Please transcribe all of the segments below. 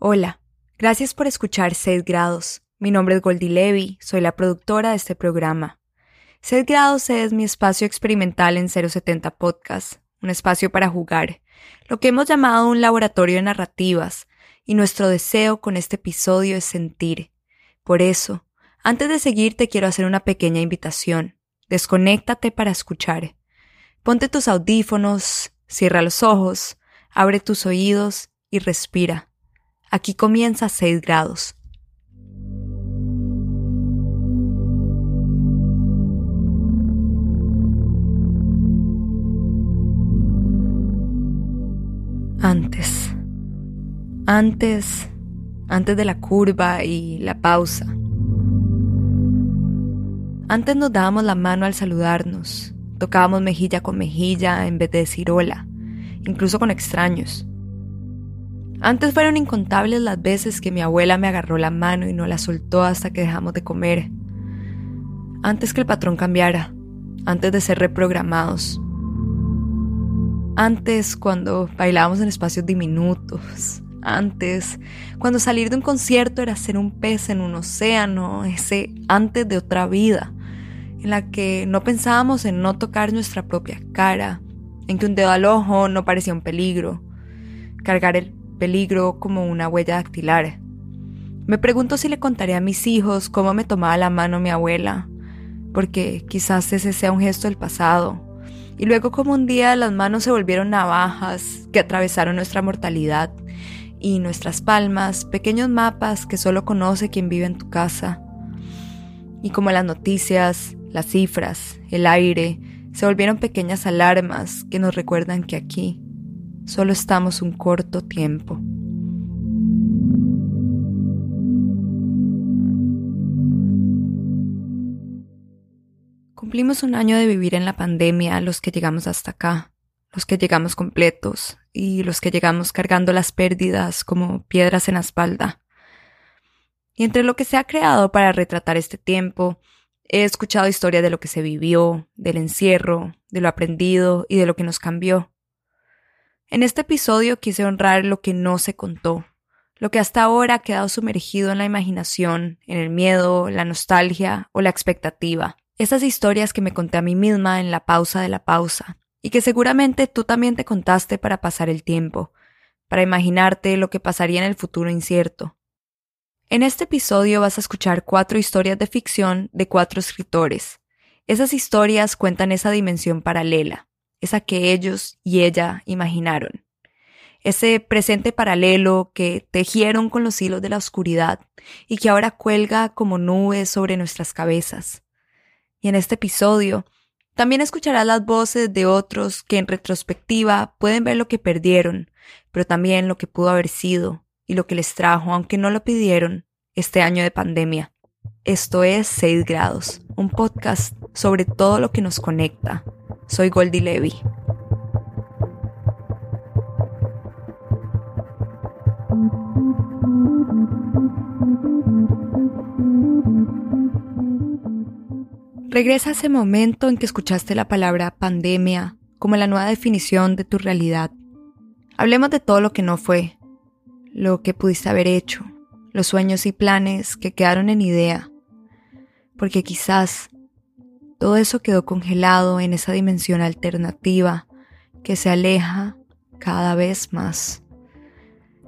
Hola, gracias por escuchar 6 grados. Mi nombre es Goldie Levy, soy la productora de este programa. 6 grados es mi espacio experimental en 070 Podcast, un espacio para jugar, lo que hemos llamado un laboratorio de narrativas, y nuestro deseo con este episodio es sentir. Por eso, antes de seguir te quiero hacer una pequeña invitación. Desconéctate para escuchar. Ponte tus audífonos, cierra los ojos, abre tus oídos y respira. Aquí comienza 6 grados. Antes. Antes. Antes de la curva y la pausa. Antes nos dábamos la mano al saludarnos. Tocábamos mejilla con mejilla en vez de decir hola, incluso con extraños. Antes fueron incontables las veces que mi abuela me agarró la mano y no la soltó hasta que dejamos de comer. Antes que el patrón cambiara, antes de ser reprogramados. Antes cuando bailábamos en espacios diminutos. Antes, cuando salir de un concierto era ser un pez en un océano, ese antes de otra vida, en la que no pensábamos en no tocar nuestra propia cara, en que un dedo al ojo no parecía un peligro, cargar el peligro como una huella dactilar. Me pregunto si le contaré a mis hijos cómo me tomaba la mano mi abuela, porque quizás ese sea un gesto del pasado. Y luego como un día las manos se volvieron navajas que atravesaron nuestra mortalidad y nuestras palmas, pequeños mapas que solo conoce quien vive en tu casa. Y como las noticias, las cifras, el aire, se volvieron pequeñas alarmas que nos recuerdan que aquí, Solo estamos un corto tiempo. Cumplimos un año de vivir en la pandemia los que llegamos hasta acá, los que llegamos completos y los que llegamos cargando las pérdidas como piedras en la espalda. Y entre lo que se ha creado para retratar este tiempo, he escuchado historias de lo que se vivió, del encierro, de lo aprendido y de lo que nos cambió. En este episodio quise honrar lo que no se contó, lo que hasta ahora ha quedado sumergido en la imaginación, en el miedo, la nostalgia o la expectativa. Esas historias que me conté a mí misma en la pausa de la pausa, y que seguramente tú también te contaste para pasar el tiempo, para imaginarte lo que pasaría en el futuro incierto. En este episodio vas a escuchar cuatro historias de ficción de cuatro escritores. Esas historias cuentan esa dimensión paralela, esa que ellos y ella imaginaron. Ese presente paralelo que tejieron con los hilos de la oscuridad y que ahora cuelga como nubes sobre nuestras cabezas. Y en este episodio también escucharás las voces de otros que en retrospectiva pueden ver lo que perdieron, pero también lo que pudo haber sido y lo que les trajo, aunque no lo pidieron, este año de pandemia. Esto es 6 grados, un podcast sobre todo lo que nos conecta, soy Goldie Levy. Regresa a ese momento en que escuchaste la palabra pandemia como la nueva definición de tu realidad. Hablemos de todo lo que no fue, lo que pudiste haber hecho, los sueños y planes que quedaron en idea, porque quizás todo eso quedó congelado en esa dimensión alternativa que se aleja cada vez más.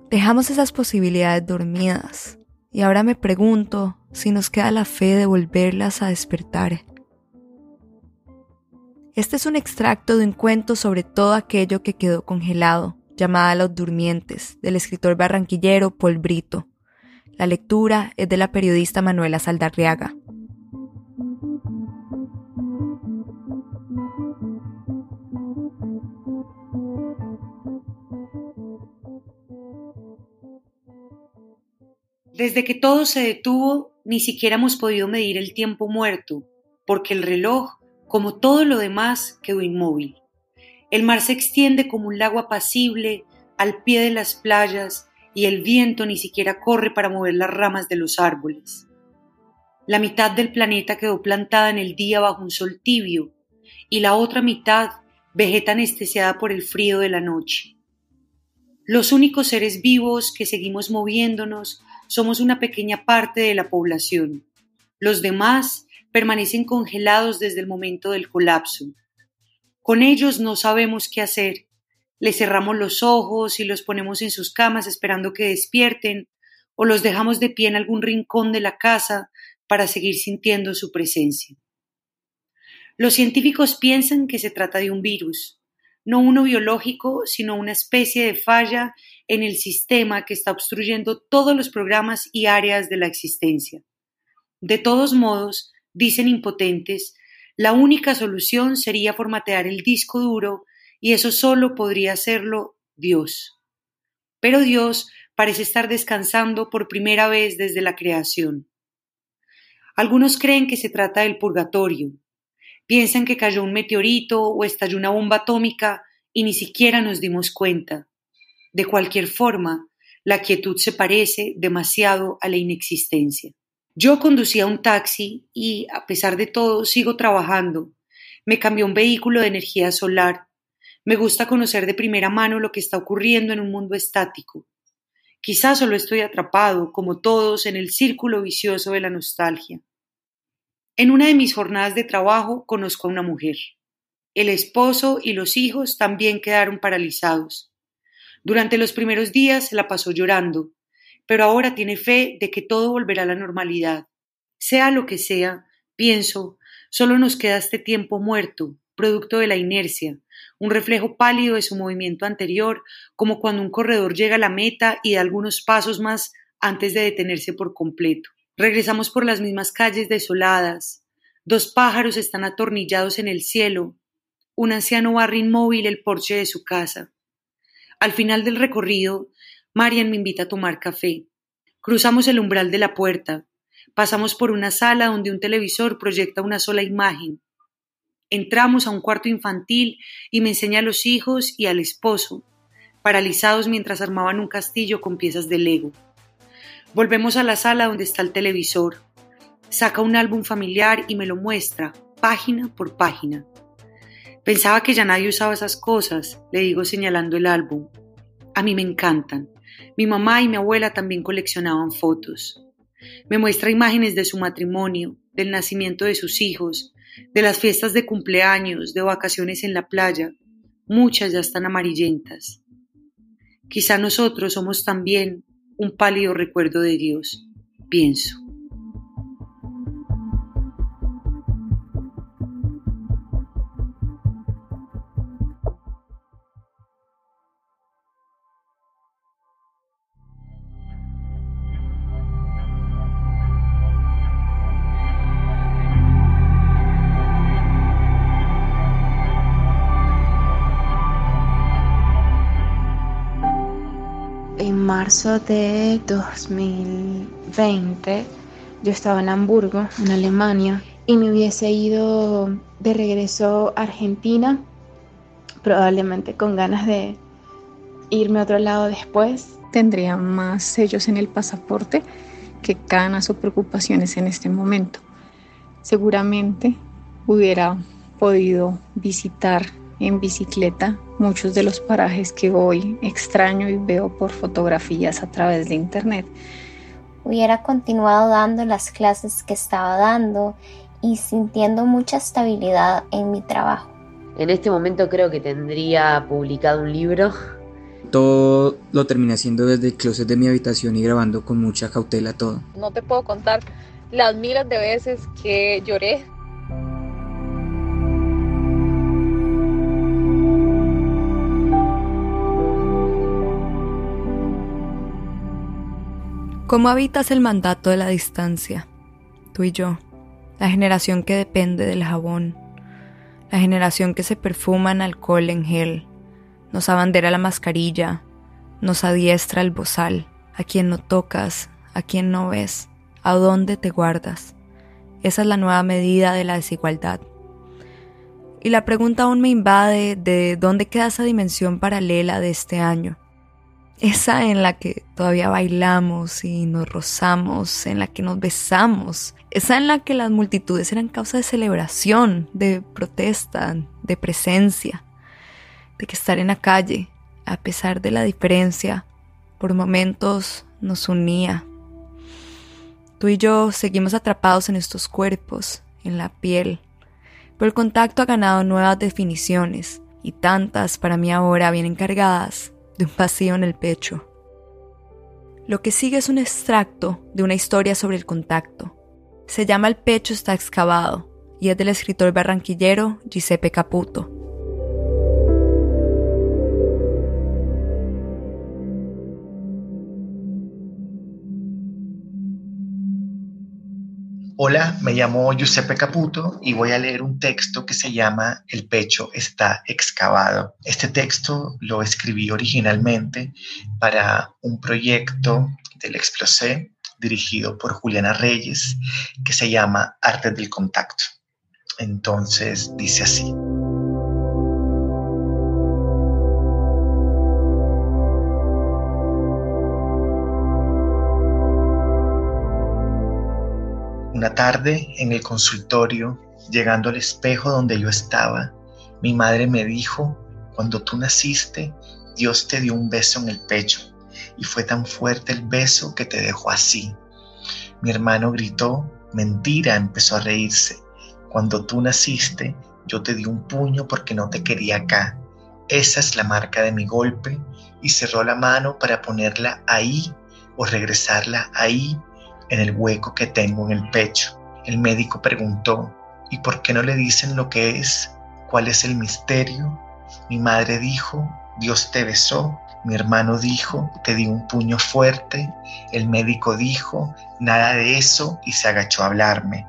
Dejamos esas posibilidades dormidas y ahora me pregunto si nos queda la fe de volverlas a despertar. Este es un extracto de un cuento sobre todo aquello que quedó congelado, llamada Los Durmientes, del escritor barranquillero Paul Brito. La lectura es de la periodista Manuela Saldarriaga. Desde que todo se detuvo, ni siquiera hemos podido medir el tiempo muerto, porque el reloj, como todo lo demás, quedó inmóvil. El mar se extiende como un lago apacible al pie de las playas y el viento ni siquiera corre para mover las ramas de los árboles. La mitad del planeta quedó plantada en el día bajo un sol tibio y la otra mitad vegeta anestesiada por el frío de la noche. Los únicos seres vivos que seguimos moviéndonos somos una pequeña parte de la población. Los demás permanecen congelados desde el momento del colapso. Con ellos no sabemos qué hacer. Les cerramos los ojos y los ponemos en sus camas esperando que despierten, o los dejamos de pie en algún rincón de la casa para seguir sintiendo su presencia. Los científicos piensan que se trata de un virus, no uno biológico, sino una especie de falla en el sistema que está obstruyendo todos los programas y áreas de la existencia. De todos modos, dicen impotentes, la única solución sería formatear el disco duro y eso solo podría hacerlo Dios. Pero Dios parece estar descansando por primera vez desde la creación. Algunos creen que se trata del purgatorio, Piensan que cayó un meteorito o estalló una bomba atómica y ni siquiera nos dimos cuenta. De cualquier forma, la quietud se parece demasiado a la inexistencia. Yo conducía un taxi y, a pesar de todo, sigo trabajando. Me cambió un vehículo de energía solar. Me gusta conocer de primera mano lo que está ocurriendo en un mundo estático. Quizás solo estoy atrapado, como todos, en el círculo vicioso de la nostalgia. En una de mis jornadas de trabajo conozco a una mujer. El esposo y los hijos también quedaron paralizados. Durante los primeros días la pasó llorando, pero ahora tiene fe de que todo volverá a la normalidad. Sea lo que sea, pienso, solo nos queda este tiempo muerto, producto de la inercia, un reflejo pálido de su movimiento anterior, como cuando un corredor llega a la meta y da algunos pasos más antes de detenerse por completo. Regresamos por las mismas calles desoladas. Dos pájaros están atornillados en el cielo. Un anciano barra inmóvil el porche de su casa. Al final del recorrido, Marian me invita a tomar café. Cruzamos el umbral de la puerta. Pasamos por una sala donde un televisor proyecta una sola imagen. Entramos a un cuarto infantil y me enseña a los hijos y al esposo, paralizados mientras armaban un castillo con piezas de Lego. Volvemos a la sala donde está el televisor. Saca un álbum familiar y me lo muestra, página por página. Pensaba que ya nadie usaba esas cosas, le digo señalando el álbum. A mí me encantan. Mi mamá y mi abuela también coleccionaban fotos. Me muestra imágenes de su matrimonio, del nacimiento de sus hijos, de las fiestas de cumpleaños, de vacaciones en la playa. Muchas ya están amarillentas. Quizá nosotros somos también un pálido recuerdo de Dios, pienso. Marzo de 2020 yo estaba en Hamburgo, en Alemania, y me hubiese ido de regreso a Argentina, probablemente con ganas de irme a otro lado después. Tendría más sellos en el pasaporte que canas o preocupaciones en este momento. Seguramente hubiera podido visitar en bicicleta muchos de los parajes que hoy extraño y veo por fotografías a través de internet. Hubiera continuado dando las clases que estaba dando y sintiendo mucha estabilidad en mi trabajo. En este momento creo que tendría publicado un libro. Todo lo terminé haciendo desde el closet de mi habitación y grabando con mucha cautela todo. No te puedo contar las miles de veces que lloré ¿Cómo habitas el mandato de la distancia? Tú y yo, la generación que depende del jabón, la generación que se perfuma en alcohol en gel, nos abandera la mascarilla, nos adiestra el bozal, a quien no tocas, a quien no ves, a dónde te guardas. Esa es la nueva medida de la desigualdad. Y la pregunta aún me invade de dónde queda esa dimensión paralela de este año esa en la que todavía bailamos y nos rozamos, en la que nos besamos, esa en la que las multitudes eran causa de celebración, de protesta, de presencia, de que estar en la calle, a pesar de la diferencia, por momentos nos unía. Tú y yo seguimos atrapados en estos cuerpos, en la piel, pero el contacto ha ganado nuevas definiciones y tantas para mí ahora vienen cargadas de un vacío en el pecho. Lo que sigue es un extracto de una historia sobre el contacto. Se llama El pecho está excavado y es del escritor barranquillero Giuseppe Caputo. Hola, me llamo Giuseppe Caputo y voy a leer un texto que se llama El pecho está excavado. Este texto lo escribí originalmente para un proyecto del Explosé dirigido por Juliana Reyes que se llama Arte del Contacto. Entonces dice así. Tarde en el consultorio, llegando al espejo donde yo estaba, mi madre me dijo, cuando tú naciste, Dios te dio un beso en el pecho y fue tan fuerte el beso que te dejó así. Mi hermano gritó, mentira, empezó a reírse. Cuando tú naciste, yo te di un puño porque no te quería acá. Esa es la marca de mi golpe y cerró la mano para ponerla ahí o regresarla ahí en el hueco que tengo en el pecho. El médico preguntó, ¿y por qué no le dicen lo que es? ¿Cuál es el misterio? Mi madre dijo, Dios te besó. Mi hermano dijo, te di un puño fuerte. El médico dijo, nada de eso y se agachó a hablarme.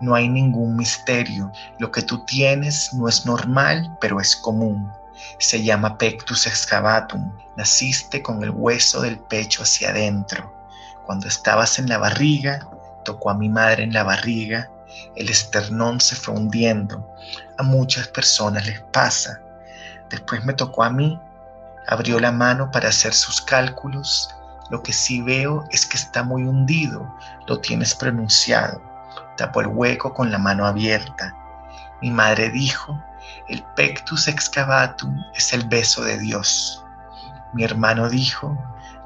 No hay ningún misterio. Lo que tú tienes no es normal, pero es común. Se llama pectus excavatum. Naciste con el hueso del pecho hacia adentro. Cuando estabas en la barriga, tocó a mi madre en la barriga, el esternón se fue hundiendo. A muchas personas les pasa. Después me tocó a mí, abrió la mano para hacer sus cálculos. Lo que sí veo es que está muy hundido, lo tienes pronunciado. Tapó el hueco con la mano abierta. Mi madre dijo, el pectus excavatum es el beso de Dios. Mi hermano dijo,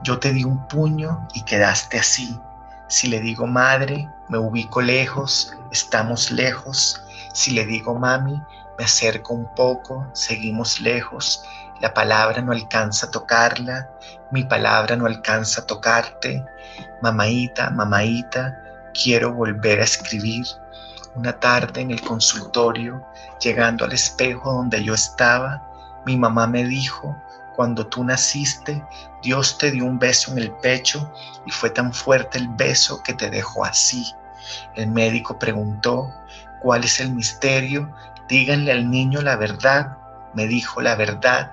yo te di un puño y quedaste así. Si le digo madre, me ubico lejos, estamos lejos. Si le digo mami, me acerco un poco, seguimos lejos. La palabra no alcanza a tocarla, mi palabra no alcanza a tocarte. Mamaita, mamaita, quiero volver a escribir. Una tarde en el consultorio, llegando al espejo donde yo estaba, mi mamá me dijo, cuando tú naciste, Dios te dio un beso en el pecho y fue tan fuerte el beso que te dejó así. El médico preguntó, ¿cuál es el misterio? Díganle al niño la verdad. Me dijo la verdad.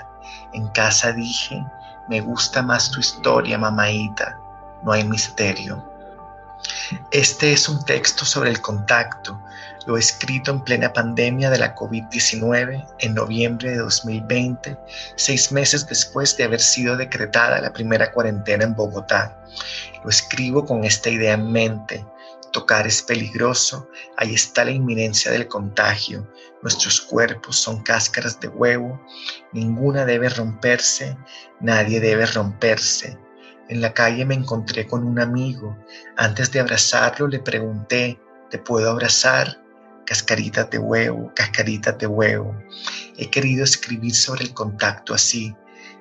En casa dije, me gusta más tu historia, mamaita. No hay misterio. Este es un texto sobre el contacto, lo escrito en plena pandemia de la COVID-19 en noviembre de 2020, seis meses después de haber sido decretada la primera cuarentena en Bogotá. Lo escribo con esta idea en mente. Tocar es peligroso, ahí está la inminencia del contagio. Nuestros cuerpos son cáscaras de huevo, ninguna debe romperse, nadie debe romperse. En la calle me encontré con un amigo. Antes de abrazarlo le pregunté, ¿te puedo abrazar? Cascaritas de huevo, cascaritas de huevo. He querido escribir sobre el contacto así,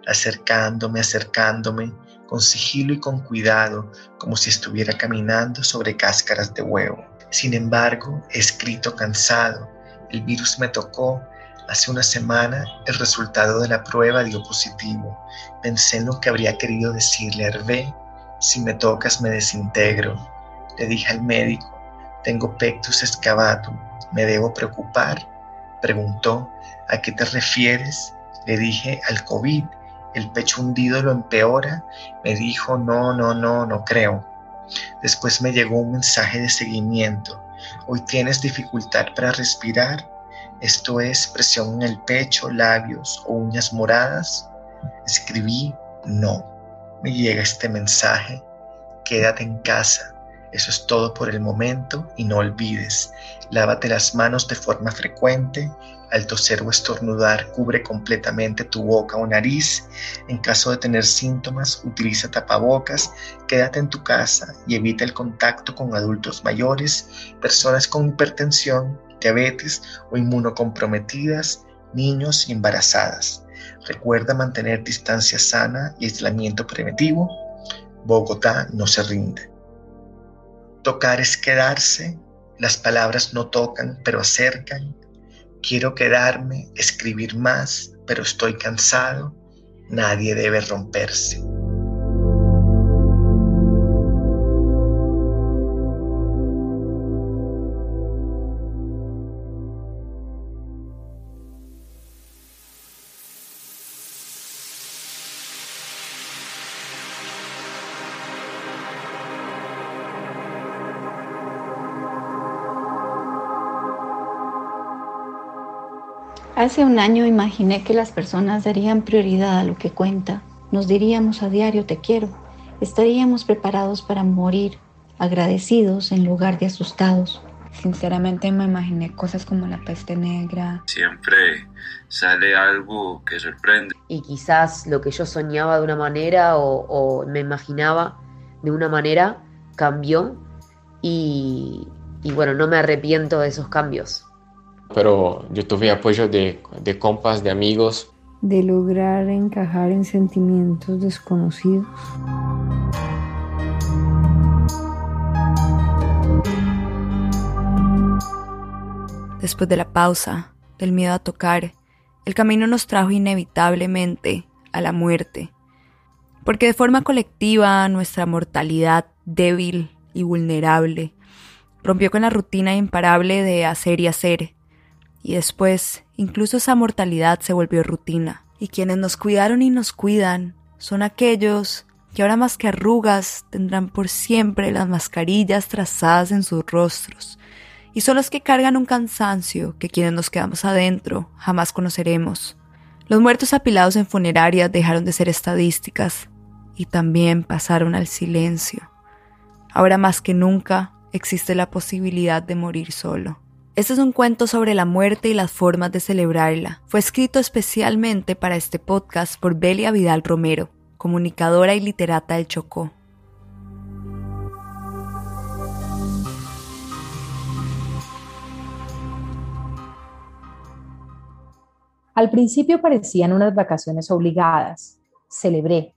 acercándome, acercándome, con sigilo y con cuidado, como si estuviera caminando sobre cáscaras de huevo. Sin embargo, he escrito cansado. El virus me tocó. Hace una semana el resultado de la prueba dio positivo. Pensé en lo que habría querido decirle a Hervé. Si me tocas me desintegro. Le dije al médico, tengo pectus excavatum. ¿Me debo preocupar? Preguntó, ¿a qué te refieres? Le dije, al COVID. ¿El pecho hundido lo empeora? Me dijo, no, no, no, no creo. Después me llegó un mensaje de seguimiento. Hoy tienes dificultad para respirar. Esto es presión en el pecho, labios o uñas moradas. Escribí, no. Me llega este mensaje. Quédate en casa. Eso es todo por el momento y no olvides, lávate las manos de forma frecuente, al toser o estornudar cubre completamente tu boca o nariz. En caso de tener síntomas, utiliza tapabocas, quédate en tu casa y evita el contacto con adultos mayores, personas con hipertensión, diabetes o inmunocomprometidas, niños y embarazadas. Recuerda mantener distancia sana y aislamiento preventivo. Bogotá no se rinde. Tocar es quedarse, las palabras no tocan, pero acercan. Quiero quedarme, escribir más, pero estoy cansado. Nadie debe romperse. Hace un año imaginé que las personas darían prioridad a lo que cuenta. Nos diríamos a diario te quiero. Estaríamos preparados para morir, agradecidos en lugar de asustados. Sinceramente me imaginé cosas como la peste negra. Siempre sale algo que sorprende. Y quizás lo que yo soñaba de una manera o, me imaginaba de una manera cambió y bueno, no me arrepiento de esos cambios pero yo tuve apoyo de, de compas, de amigos. De lograr encajar en sentimientos desconocidos. Después de la pausa, del miedo a tocar, el camino nos trajo inevitablemente a la muerte, porque de forma colectiva nuestra mortalidad débil y vulnerable rompió con la rutina imparable de hacer y hacer, y después, incluso esa mortalidad se volvió rutina. Y quienes nos cuidaron y nos cuidan son aquellos que ahora más que arrugas tendrán por siempre las mascarillas trazadas en sus rostros. Y son los que cargan un cansancio que quienes nos quedamos adentro jamás conoceremos. Los muertos apilados en funerarias dejaron de ser estadísticas y también pasaron al silencio. Ahora más que nunca existe la posibilidad de morir solo. Este es un cuento sobre la muerte y las formas de celebrarla. Fue escrito especialmente para este podcast por Belia Vidal Romero, comunicadora y literata del Chocó. Al principio parecían unas vacaciones obligadas. Celebré.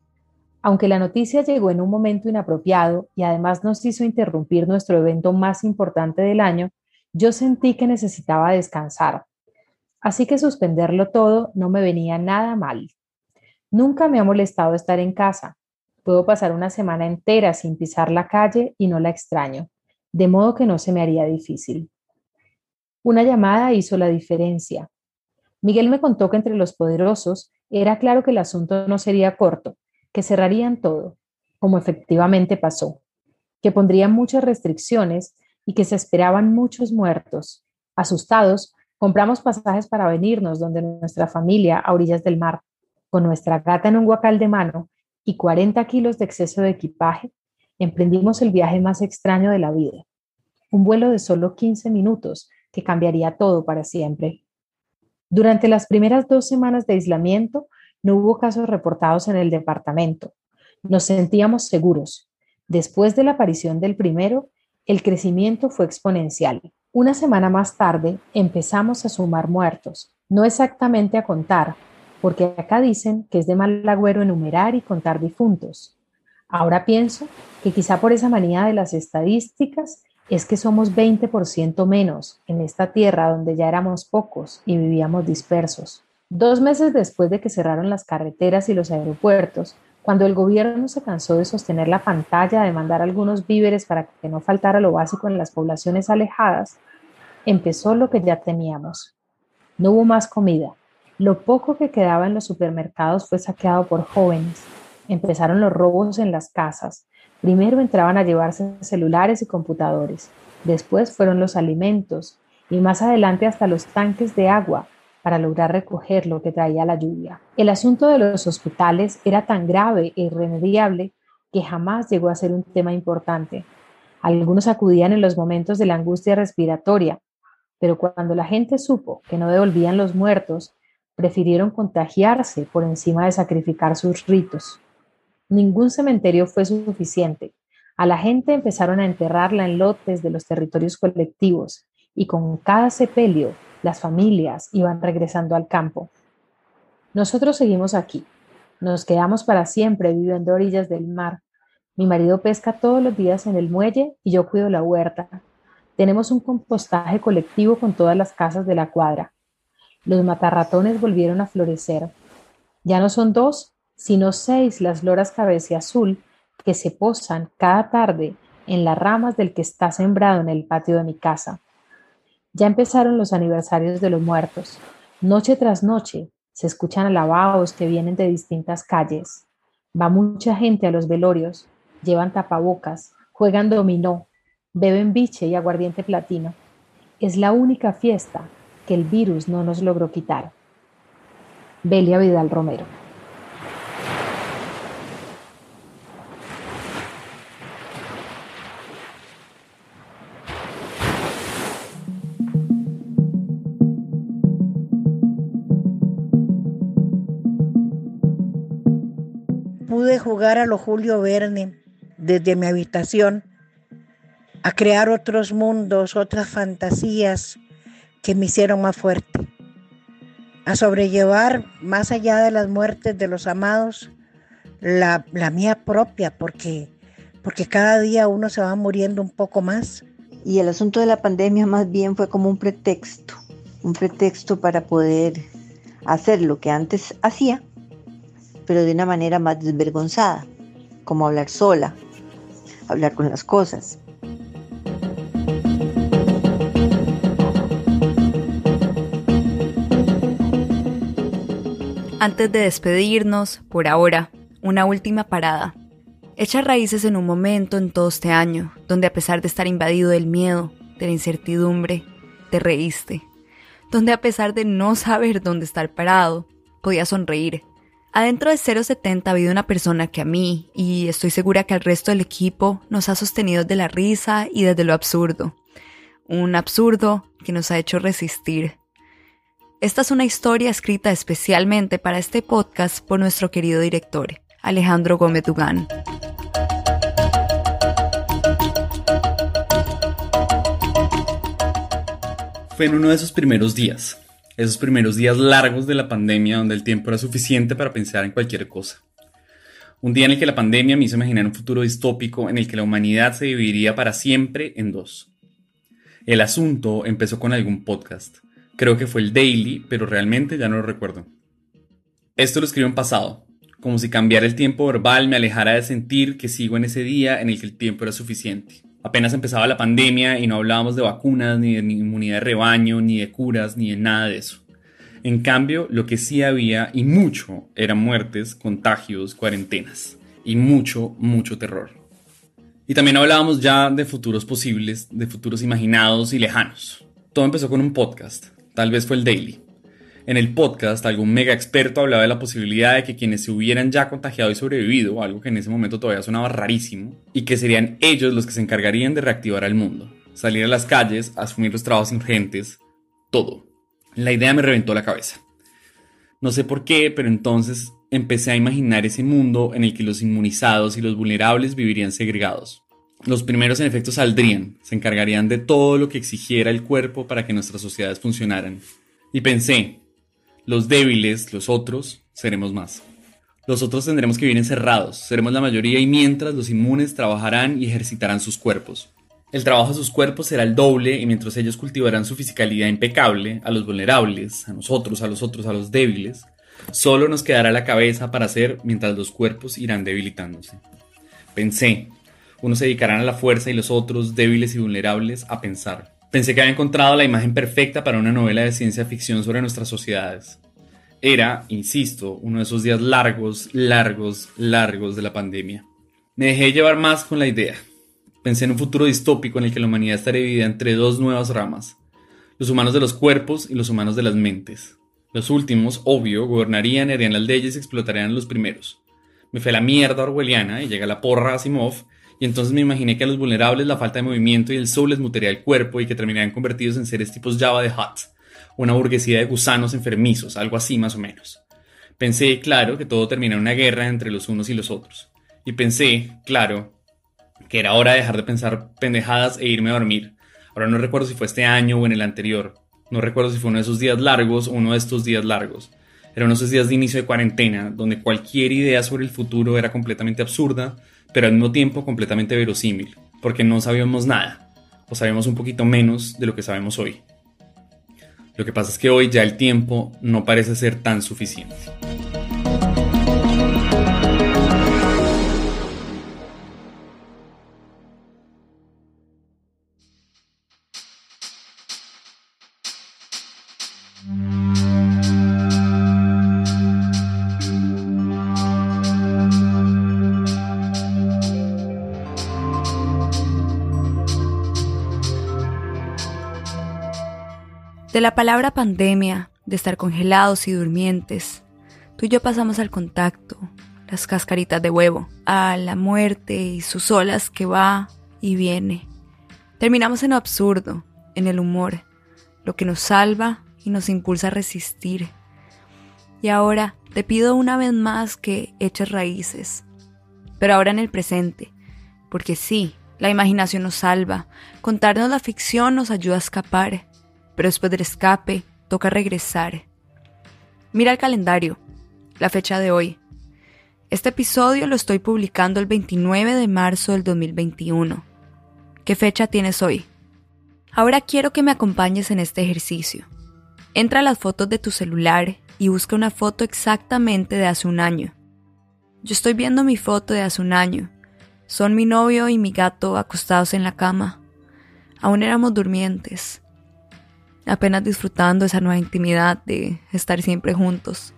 Aunque la noticia llegó en un momento inapropiado y además nos hizo interrumpir nuestro evento más importante del año, yo sentí que necesitaba descansar, así que suspenderlo todo no me venía nada mal. Nunca me ha molestado estar en casa. Puedo pasar una semana entera sin pisar la calle y no la extraño, de modo que no se me haría difícil. Una llamada hizo la diferencia. Miguel me contó que entre los poderosos era claro que el asunto no sería corto, que cerrarían todo, como efectivamente pasó, que pondrían muchas restricciones y que se esperaban muchos muertos. Asustados, compramos pasajes para venirnos donde nuestra familia a orillas del mar, con nuestra gata en un guacal de mano y 40 kilos de exceso de equipaje, emprendimos el viaje más extraño de la vida. Un vuelo de solo 15 minutos que cambiaría todo para siempre. Durante las primeras dos semanas de aislamiento, no hubo casos reportados en el departamento. Nos sentíamos seguros. Después de la aparición del primero, el crecimiento fue exponencial. Una semana más tarde empezamos a sumar muertos, no exactamente a contar, porque acá dicen que es de mal agüero enumerar y contar difuntos. Ahora pienso que quizá por esa manía de las estadísticas es que somos 20% menos en esta tierra donde ya éramos pocos y vivíamos dispersos. Dos meses después de que cerraron las carreteras y los aeropuertos, cuando el gobierno se cansó de sostener la pantalla, de mandar algunos víveres para que no faltara lo básico en las poblaciones alejadas, empezó lo que ya teníamos. No hubo más comida. Lo poco que quedaba en los supermercados fue saqueado por jóvenes. Empezaron los robos en las casas. Primero entraban a llevarse celulares y computadores. Después fueron los alimentos y más adelante hasta los tanques de agua para lograr recoger lo que traía la lluvia. El asunto de los hospitales era tan grave e irremediable que jamás llegó a ser un tema importante. Algunos acudían en los momentos de la angustia respiratoria, pero cuando la gente supo que no devolvían los muertos, prefirieron contagiarse por encima de sacrificar sus ritos. Ningún cementerio fue suficiente. A la gente empezaron a enterrarla en lotes de los territorios colectivos y con cada sepelio las familias iban regresando al campo. Nosotros seguimos aquí. Nos quedamos para siempre viviendo a orillas del mar. Mi marido pesca todos los días en el muelle y yo cuido la huerta. Tenemos un compostaje colectivo con todas las casas de la cuadra. Los matarratones volvieron a florecer. Ya no son dos, sino seis las loras cabeza azul que se posan cada tarde en las ramas del que está sembrado en el patio de mi casa. Ya empezaron los aniversarios de los muertos. Noche tras noche se escuchan alabados que vienen de distintas calles. Va mucha gente a los velorios, llevan tapabocas, juegan dominó, beben biche y aguardiente platino. Es la única fiesta que el virus no nos logró quitar. Belia Vidal Romero. A lo Julio Verne desde mi habitación, a crear otros mundos, otras fantasías que me hicieron más fuerte, a sobrellevar más allá de las muertes de los amados, la, la mía propia, porque, porque cada día uno se va muriendo un poco más. Y el asunto de la pandemia más bien fue como un pretexto, un pretexto para poder hacer lo que antes hacía, pero de una manera más desvergonzada, como hablar sola, hablar con las cosas. Antes de despedirnos, por ahora, una última parada. Echa raíces en un momento en todo este año, donde a pesar de estar invadido del miedo, de la incertidumbre, te reíste. Donde a pesar de no saber dónde estar parado, podías sonreír, Adentro de 070 ha habido una persona que a mí, y estoy segura que al resto del equipo, nos ha sostenido de la risa y desde lo absurdo. Un absurdo que nos ha hecho resistir. Esta es una historia escrita especialmente para este podcast por nuestro querido director, Alejandro Gómez Dugán. Fue en uno de esos primeros días, esos primeros días largos de la pandemia donde el tiempo era suficiente para pensar en cualquier cosa. Un día en el que la pandemia me hizo imaginar un futuro distópico en el que la humanidad se dividiría para siempre en dos. El asunto empezó con algún podcast. Creo que fue el Daily, pero realmente ya no lo recuerdo. Esto lo escribo en pasado, como si cambiar el tiempo verbal me alejara de sentir que sigo en ese día en el que el tiempo era suficiente. Apenas empezaba la pandemia y no hablábamos de vacunas, ni de inmunidad de rebaño, ni de curas, ni de nada de eso. En cambio, lo que sí había, y mucho, eran muertes, contagios, cuarentenas. Y mucho, mucho terror. Y también hablábamos ya de futuros posibles, de futuros imaginados y lejanos. Todo empezó con un podcast, tal vez fue el Daily. En el podcast, algún mega experto hablaba de la posibilidad de que quienes se hubieran ya contagiado y sobrevivido, algo que en ese momento todavía sonaba rarísimo, y que serían ellos los que se encargarían de reactivar al mundo, salir a las calles, asumir los trabajos urgentes, todo. La idea me reventó la cabeza. No sé por qué, pero entonces empecé a imaginar ese mundo en el que los inmunizados y los vulnerables vivirían segregados. Los primeros en efecto saldrían, se encargarían de todo lo que exigiera el cuerpo para que nuestras sociedades funcionaran. Y pensé, los débiles, los otros, seremos más. Los otros tendremos que vivir encerrados, seremos la mayoría y mientras los inmunes trabajarán y ejercitarán sus cuerpos. El trabajo de sus cuerpos será el doble y mientras ellos cultivarán su fisicalidad impecable, a los vulnerables, a nosotros, a los otros, a los débiles, solo nos quedará la cabeza para hacer mientras los cuerpos irán debilitándose. Pensé, unos se dedicarán a la fuerza y los otros, débiles y vulnerables, a pensar. Pensé que había encontrado la imagen perfecta para una novela de ciencia ficción sobre nuestras sociedades. Era, insisto, uno de esos días largos, largos, largos de la pandemia. Me dejé llevar más con la idea. Pensé en un futuro distópico en el que la humanidad estaría dividida entre dos nuevas ramas, los humanos de los cuerpos y los humanos de las mentes. Los últimos, obvio, gobernarían, harían las leyes y explotarían a los primeros. Me fue la mierda orwelliana y llega la porra Asimov Y entonces me imaginé que a los vulnerables la falta de movimiento y el sol les mutaría el cuerpo y que terminarían convertidos en seres tipos Java de Hutt, una burguesía de gusanos enfermizos, algo así más o menos. Pensé, claro, que todo termina en una guerra entre los unos y los otros. Y pensé, claro, que era hora de dejar de pensar pendejadas e irme a dormir. Ahora no recuerdo si fue este año o en el anterior. No recuerdo si fue uno de esos días largos o uno de estos días largos. Era uno de esos días de inicio de cuarentena, donde cualquier idea sobre el futuro era completamente absurda, pero al mismo tiempo completamente verosímil, porque no sabíamos nada, o sabíamos un poquito menos de lo que sabemos hoy. Lo que pasa es que hoy ya el tiempo no parece ser tan suficiente. De la palabra pandemia, de estar congelados y durmientes, tú y yo pasamos al contacto, las cascaritas de huevo, a la muerte y sus olas que va y viene. Terminamos en lo absurdo, en el humor, lo que nos salva y nos impulsa a resistir. Y ahora te pido una vez más que eches raíces, pero ahora en el presente, porque sí, la imaginación nos salva, contarnos la ficción nos ayuda a escapar pero después del escape toca regresar. Mira el calendario, la fecha de hoy. Este episodio lo estoy publicando el 29 de marzo del 2021. ¿Qué fecha tienes hoy? Ahora quiero que me acompañes en este ejercicio. Entra a las fotos de tu celular y busca una foto exactamente de hace un año. Yo estoy viendo mi foto de hace un año. Son mi novio y mi gato acostados en la cama. Aún éramos durmientes apenas disfrutando esa nueva intimidad de estar siempre juntos.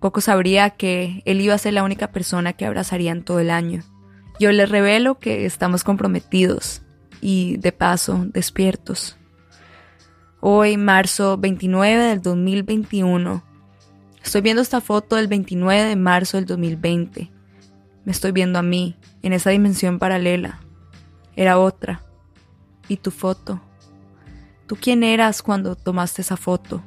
Poco sabría que él iba a ser la única persona que abrazarían todo el año. Yo les revelo que estamos comprometidos y de paso despiertos. Hoy, marzo 29 del 2021, estoy viendo esta foto del 29 de marzo del 2020. Me estoy viendo a mí en esa dimensión paralela. Era otra. ¿Y tu foto? ¿Tú quién eras cuando tomaste esa foto?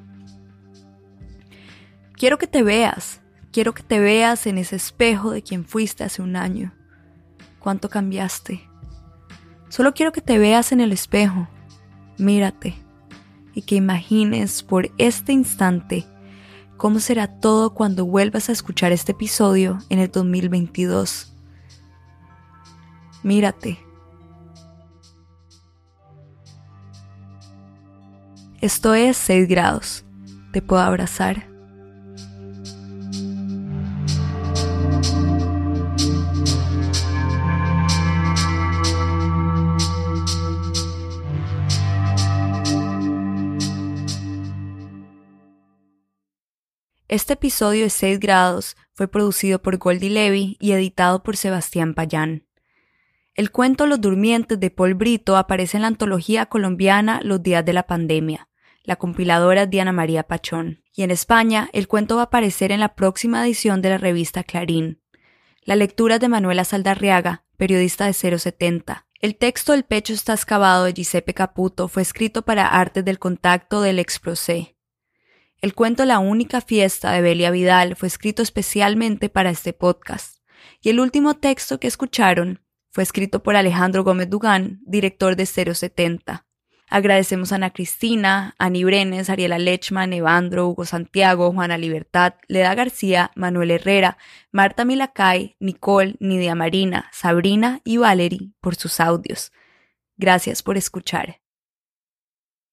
Quiero que te veas, quiero que te veas en ese espejo de quien fuiste hace un año. ¿Cuánto cambiaste? Solo quiero que te veas en el espejo, mírate y que imagines por este instante cómo será todo cuando vuelvas a escuchar este episodio en el 2022. Mírate Esto es 6 grados. Te puedo abrazar. Este episodio de 6 grados fue producido por Goldie Levy y editado por Sebastián Payán. El cuento Los Durmientes de Paul Brito aparece en la antología colombiana Los días de la pandemia, la compiladora Diana María Pachón. Y en España, el cuento va a aparecer en la próxima edición de la revista Clarín. La lectura de Manuela Saldarriaga, periodista de 070. El texto El pecho está excavado de Giuseppe Caputo fue escrito para Artes del Contacto del Exprocé. El cuento La única fiesta de Belia Vidal fue escrito especialmente para este podcast. Y el último texto que escucharon fue escrito por Alejandro Gómez Dugán, director de 070. Agradecemos a Ana Cristina, Ani Brenes, Ariela Lechman, Evandro, Hugo Santiago, Juana Libertad, Leda García, Manuel Herrera, Marta Milacay, Nicole, Nidia Marina, Sabrina y Valerie por sus audios. Gracias por escuchar.